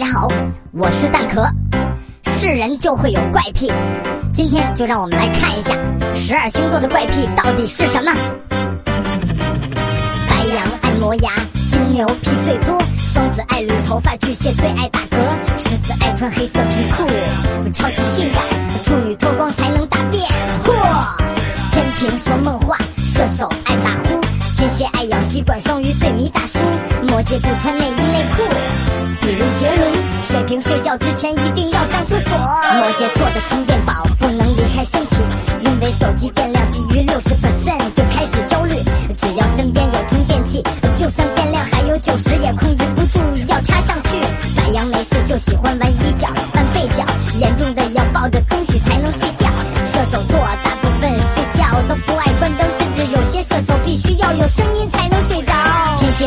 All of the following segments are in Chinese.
大家好，我是蛋壳。是人就会有怪癖，今天就让我们来看一下十二星座的怪癖到底是什么。白羊爱磨牙，金牛屁最多，双子爱捋头发，巨蟹最爱打嗝，狮子爱穿黑色皮裤，超级性感，处女脱光才能大便。嚯！天平说梦话，射手爱打呼，天蝎爱咬吸管，双鱼最迷大叔，摩羯不穿内衣内裤。比如杰伦，水瓶睡觉之前一定要上厕所。摩羯座的充电宝不能离开身体，因为手机电量低于六十 percent 就开始焦虑。只要身边有充电器，就算电量还有九十也控制不住要插上去。白羊没事就喜欢玩衣角、弯背角，严重的要抱着东西才能睡觉。射手座大部分睡觉都不爱关灯，甚至有些射手必须要有声音。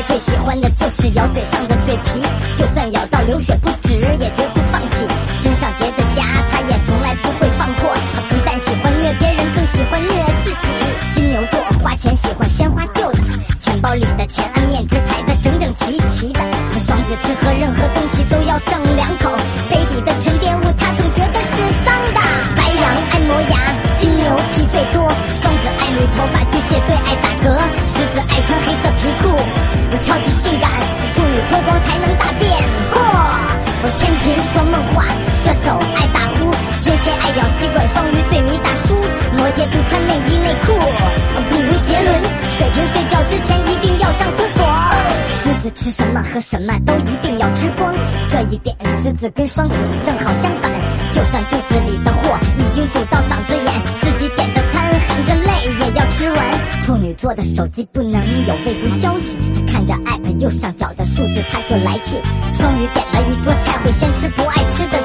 最喜欢的就是咬嘴上的嘴皮，就算咬到流血不止，也绝不放弃。身上结的痂，他也从来不会放过。他不但喜欢虐别人，更喜欢虐自己。金牛座花钱喜欢先花旧的，钱包里的钱按面值排的整整齐齐的。双子吃喝手爱打呼，天蝎爱咬吸管，双鱼最迷大叔，摩羯不穿内衣内裤。比如杰伦，水瓶睡觉之前一定要上厕所。狮子吃什么喝什么都一定要吃光，这一点狮子跟双子正好相反。就算肚子里的货已经堵到嗓子眼，自己点的餐含着泪也要吃完。处女座的手机不能有未读消息，他看着 app 右上角的数字他就来气。双鱼点了一桌菜会先吃不，爱吃的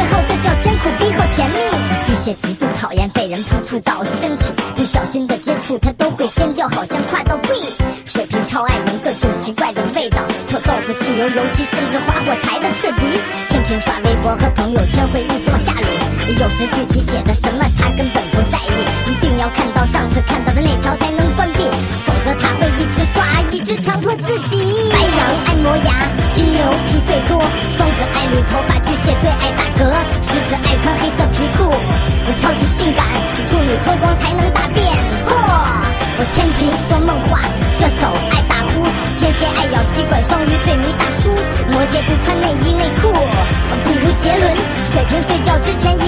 最后，这叫先苦逼后甜蜜。巨蟹极度讨厌被人碰触到身体，不小心的接触他都会尖叫，好像跨到跪。水瓶超爱闻各种奇怪的味道，臭豆腐、汽油、油漆，甚至花火柴的刺鼻。天平刷微博和朋友圈会一直往下驴，有时具体写的什么他根本不在意，一定要看到上次看到的那条才能关闭，否则他会一直刷，一直强迫自己。白羊爱磨牙，金牛皮最多，双子爱捋头发，巨蟹最爱双鱼最迷大叔，摩羯不穿内衣内裤。不如杰伦，水瓶睡觉之前。